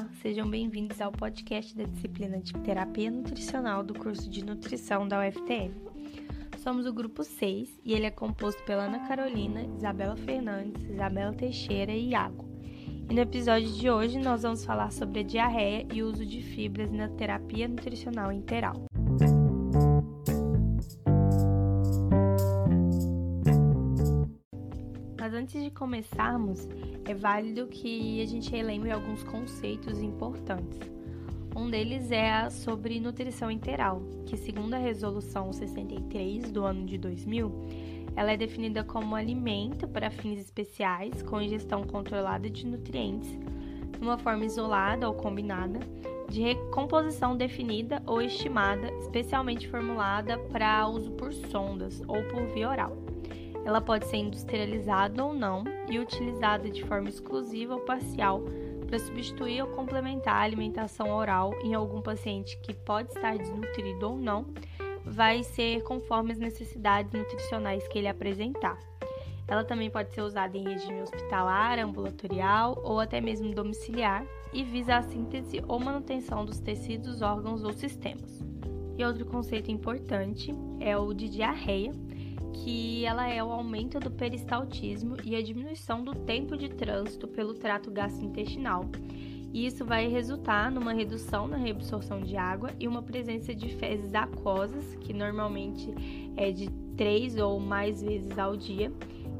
Olá, sejam bem-vindos ao podcast da disciplina de Terapia Nutricional do curso de Nutrição da UFTM. Somos o grupo 6 e ele é composto pela Ana Carolina, Isabela Fernandes, Isabela Teixeira e Iago. E no episódio de hoje nós vamos falar sobre a diarreia e o uso de fibras na terapia nutricional interal. Antes de começarmos, é válido que a gente relembre alguns conceitos importantes. Um deles é sobre nutrição interal, que segundo a resolução 63 do ano de 2000, ela é definida como alimento para fins especiais com ingestão controlada de nutrientes, numa forma isolada ou combinada, de recomposição definida ou estimada, especialmente formulada para uso por sondas ou por via oral. Ela pode ser industrializada ou não e utilizada de forma exclusiva ou parcial para substituir ou complementar a alimentação oral em algum paciente que pode estar desnutrido ou não, vai ser conforme as necessidades nutricionais que ele apresentar. Ela também pode ser usada em regime hospitalar, ambulatorial ou até mesmo domiciliar e visa a síntese ou manutenção dos tecidos, órgãos ou sistemas. E outro conceito importante é o de diarreia, que ela é o aumento do peristaltismo e a diminuição do tempo de trânsito pelo trato gastrointestinal. E isso vai resultar numa redução na reabsorção de água e uma presença de fezes aquosas, que normalmente é de três ou mais vezes ao dia.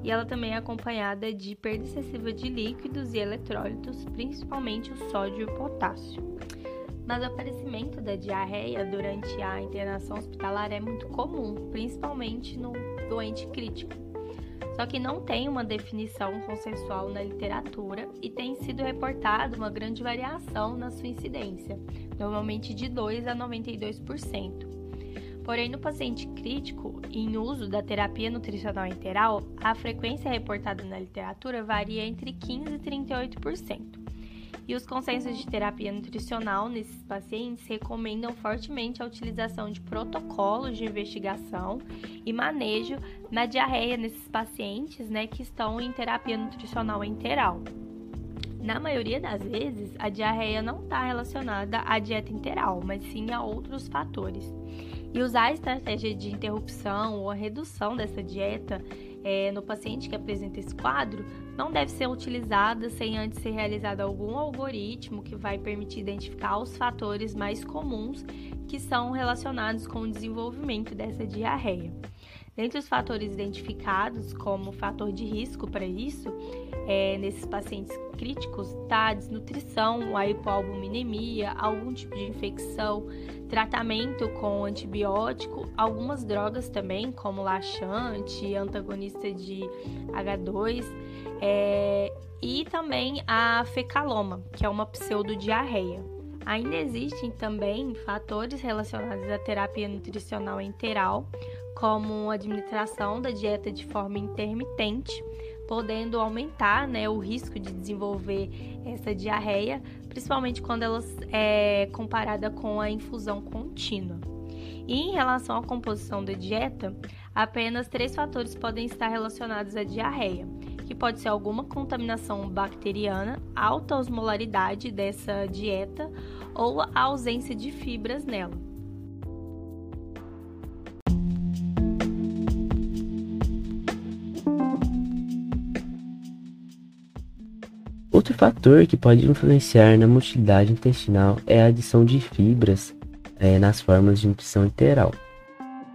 E ela também é acompanhada de perda excessiva de líquidos e eletrólitos, principalmente o sódio e o potássio. Mas o aparecimento da diarreia durante a internação hospitalar é muito comum, principalmente no doente crítico. Só que não tem uma definição consensual na literatura e tem sido reportada uma grande variação na sua incidência, normalmente de 2 a 92%. Porém, no paciente crítico, em uso da terapia nutricional interal, a frequência reportada na literatura varia entre 15% e 38%. E os consensos de terapia nutricional nesses pacientes recomendam fortemente a utilização de protocolos de investigação e manejo na diarreia nesses pacientes né, que estão em terapia nutricional interal. Na maioria das vezes, a diarreia não está relacionada à dieta interal, mas sim a outros fatores. E usar a estratégia de interrupção ou a redução dessa dieta é, no paciente que apresenta esse quadro não deve ser utilizada sem antes ser realizado algum algoritmo que vai permitir identificar os fatores mais comuns que são relacionados com o desenvolvimento dessa diarreia. Dentre os fatores identificados como fator de risco para isso, é, nesses pacientes críticos, a desnutrição, a hipoalbuminemia, algum tipo de infecção, tratamento com antibiótico, algumas drogas também, como laxante, antagonista de H2, é, e também a fecaloma, que é uma pseudodiarreia. Ainda existem também fatores relacionados à terapia nutricional enteral, como administração da dieta de forma intermitente, podendo aumentar né, o risco de desenvolver essa diarreia, principalmente quando ela é comparada com a infusão contínua. E em relação à composição da dieta, apenas três fatores podem estar relacionados à diarreia, que pode ser alguma contaminação bacteriana, alta osmolaridade dessa dieta ou a ausência de fibras nela. Fator que pode influenciar na motilidade intestinal é a adição de fibras é, nas formas de nutrição interal.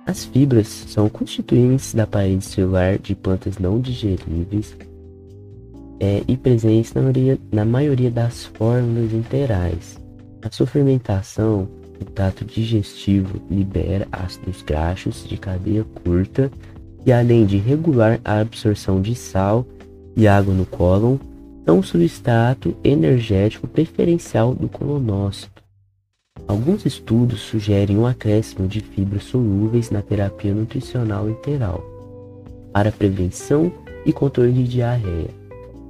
As fibras são constituintes da parede celular de plantas não digeríveis é, e presentes na maioria, na maioria das fórmulas interais. A sua fermentação no trato digestivo libera ácidos graxos de cadeia curta e, além de regular a absorção de sal e água no cólon, são um substrato energético preferencial do colonócito. Alguns estudos sugerem um acréscimo de fibras solúveis na terapia nutricional interal para prevenção e controle de diarreia,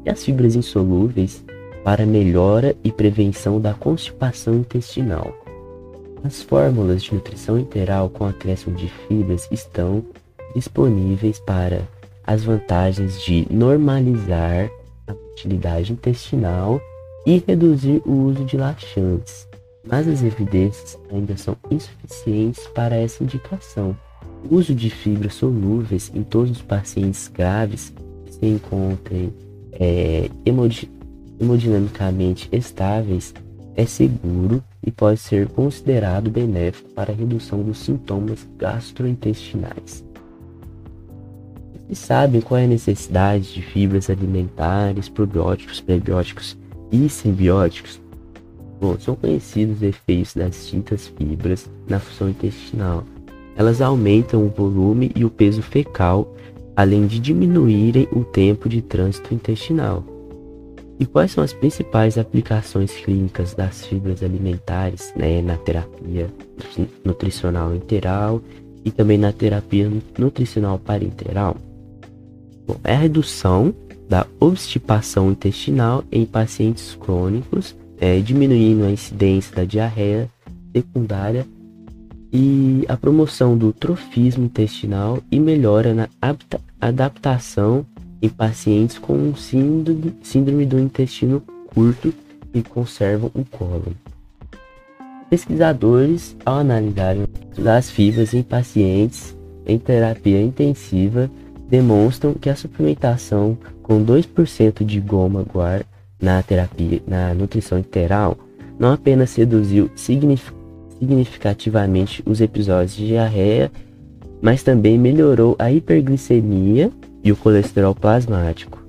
e as fibras insolúveis para melhora e prevenção da constipação intestinal. As fórmulas de nutrição interal com acréscimo de fibras estão disponíveis para as vantagens de normalizar a motilidade intestinal e reduzir o uso de laxantes, mas as evidências ainda são insuficientes para essa indicação. O uso de fibras solúveis em todos os pacientes graves que se encontrem é, hemodinamicamente estáveis é seguro e pode ser considerado benéfico para a redução dos sintomas gastrointestinais. Vocês sabem qual é a necessidade de fibras alimentares, probióticos, prebióticos e simbióticos? Bom, são conhecidos os efeitos das distintas fibras na função intestinal. Elas aumentam o volume e o peso fecal, além de diminuírem o tempo de trânsito intestinal. E quais são as principais aplicações clínicas das fibras alimentares né, na terapia nutricional enteral e também na terapia nutricional parenteral? Bom, é a redução da obstipação intestinal em pacientes crônicos, é, diminuindo a incidência da diarreia secundária e a promoção do trofismo intestinal e melhora na adaptação em pacientes com síndrome, síndrome do intestino curto e conservam o cólon. Pesquisadores, ao analisarem as fibras em pacientes em terapia intensiva, demonstram que a suplementação com 2% de goma guar na terapia na nutrição interal não apenas reduziu significativamente os episódios de diarreia, mas também melhorou a hiperglicemia e o colesterol plasmático.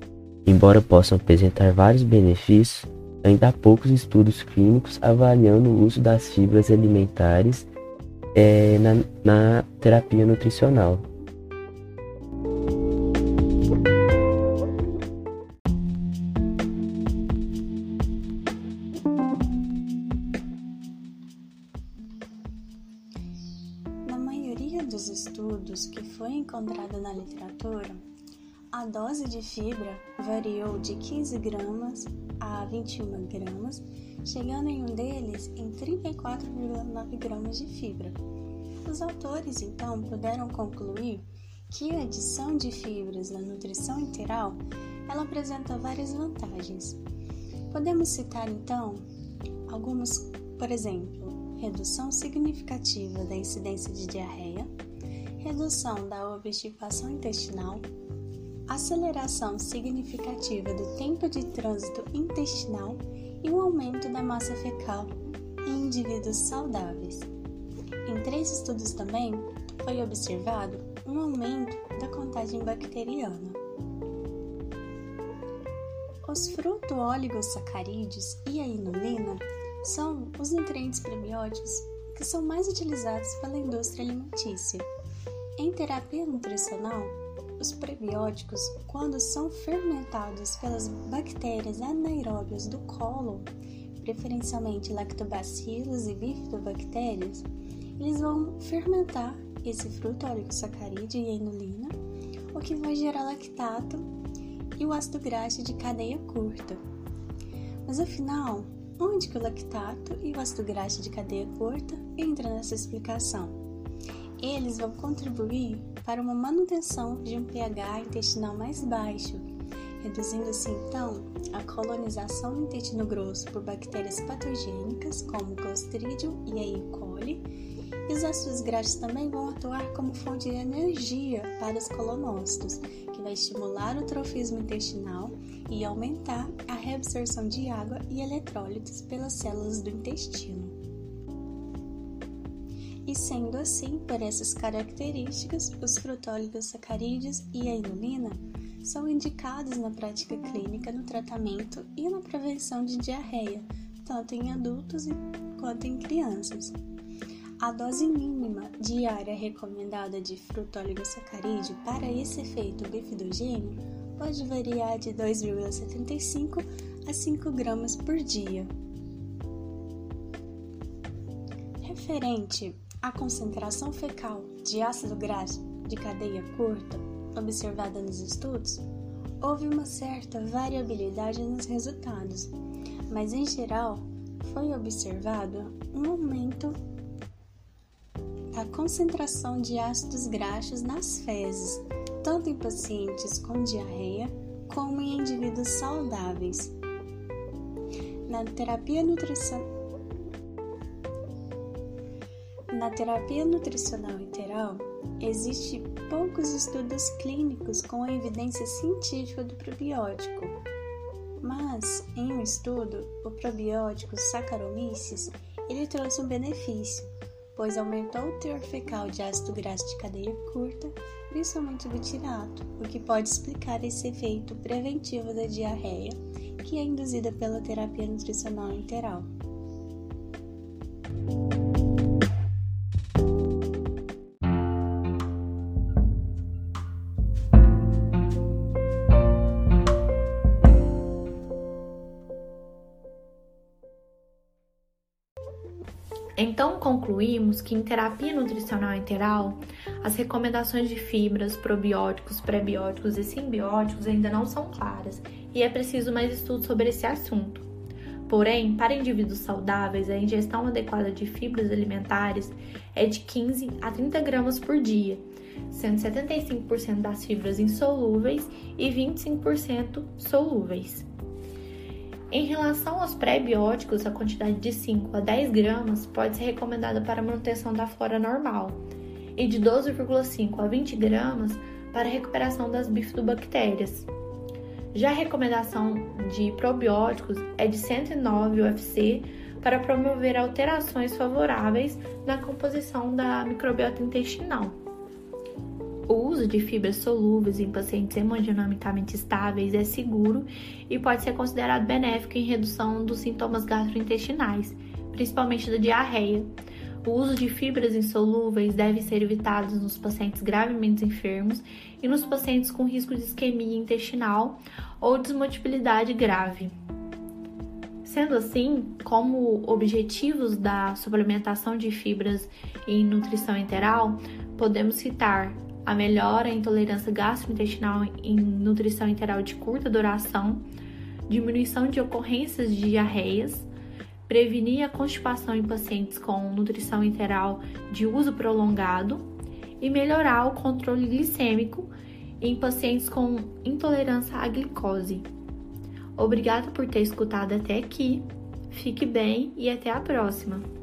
Embora possam apresentar vários benefícios, ainda há poucos estudos clínicos avaliando o uso das fibras alimentares é, na, na terapia nutricional. Maioria dos estudos que foi encontrado na literatura, a dose de fibra variou de 15 gramas a 21 gramas, chegando em um deles em 34,9 gramas de fibra. Os autores então puderam concluir que a adição de fibras na nutrição integral ela apresenta várias vantagens. Podemos citar então algumas, por exemplo, redução significativa da incidência de diarreia, redução da obstipação intestinal, aceleração significativa do tempo de trânsito intestinal e o aumento da massa fecal em indivíduos saudáveis. Em três estudos também foi observado um aumento da contagem bacteriana. Os fruto-oligosacarídeos e a inulina são os nutrientes prebióticos que são mais utilizados pela indústria alimentícia. Em terapia nutricional, os prebióticos, quando são fermentados pelas bactérias anaeróbias do cólon, preferencialmente lactobacillus e bifidobactérias, eles vão fermentar esse fruto oligosacarídeo e a inulina, o que vai gerar lactato e o ácido graxo de cadeia curta. Mas afinal, onde que o lactato e o ácido graxo de cadeia curta entram nessa explicação? Eles vão contribuir para uma manutenção de um pH intestinal mais baixo, reduzindo-se então a colonização do intestino grosso por bactérias patogênicas como Clostridium e E. coli. E os ácidos graxos também vão atuar como fonte de energia para os colonócitos, que vai estimular o trofismo intestinal e aumentar a reabsorção de água e eletrólitos pelas células do intestino. E sendo assim, por essas características, os frutóligosacarídeos e a inulina são indicados na prática clínica no tratamento e na prevenção de diarreia, tanto em adultos quanto em crianças. A dose mínima diária recomendada de frutóligosacarídeo para esse efeito bifidogênio pode variar de 2,75 a 5 gramas por dia. Referente a concentração fecal de ácido graxo de cadeia curta observada nos estudos, houve uma certa variabilidade nos resultados, mas em geral foi observado um aumento da concentração de ácidos graxos nas fezes, tanto em pacientes com diarreia como em indivíduos saudáveis. na terapia nutricional na terapia nutricional interal, existe poucos estudos clínicos com a evidência científica do probiótico. Mas, em um estudo, o probiótico Saccharomyces, ele trouxe um benefício, pois aumentou o teor fecal de ácido graxo de cadeia curta, principalmente butirato, o que pode explicar esse efeito preventivo da diarreia, que é induzida pela terapia nutricional interal. Então, concluímos que em terapia nutricional interal, as recomendações de fibras, probióticos, prebióticos e simbióticos ainda não são claras e é preciso mais estudo sobre esse assunto. Porém, para indivíduos saudáveis, a ingestão adequada de fibras alimentares é de 15 a 30 gramas por dia, sendo 75% das fibras insolúveis e 25% solúveis. Em relação aos pré-bióticos, a quantidade de 5 a 10 gramas pode ser recomendada para manutenção da flora normal e de 12,5 a 20 gramas para recuperação das bifidobactérias. Já a recomendação de probióticos é de 109 UFC para promover alterações favoráveis na composição da microbiota intestinal. O uso de fibras solúveis em pacientes hemodinamicamente estáveis é seguro e pode ser considerado benéfico em redução dos sintomas gastrointestinais, principalmente da diarreia. O uso de fibras insolúveis deve ser evitado nos pacientes gravemente enfermos e nos pacientes com risco de isquemia intestinal ou desmotilidade grave. Sendo assim, como objetivos da suplementação de fibras em nutrição enteral, podemos citar a melhora em intolerância gastrointestinal em nutrição interal de curta duração, diminuição de ocorrências de diarreias, prevenir a constipação em pacientes com nutrição interal de uso prolongado e melhorar o controle glicêmico em pacientes com intolerância à glicose. Obrigada por ter escutado até aqui. Fique bem e até a próxima!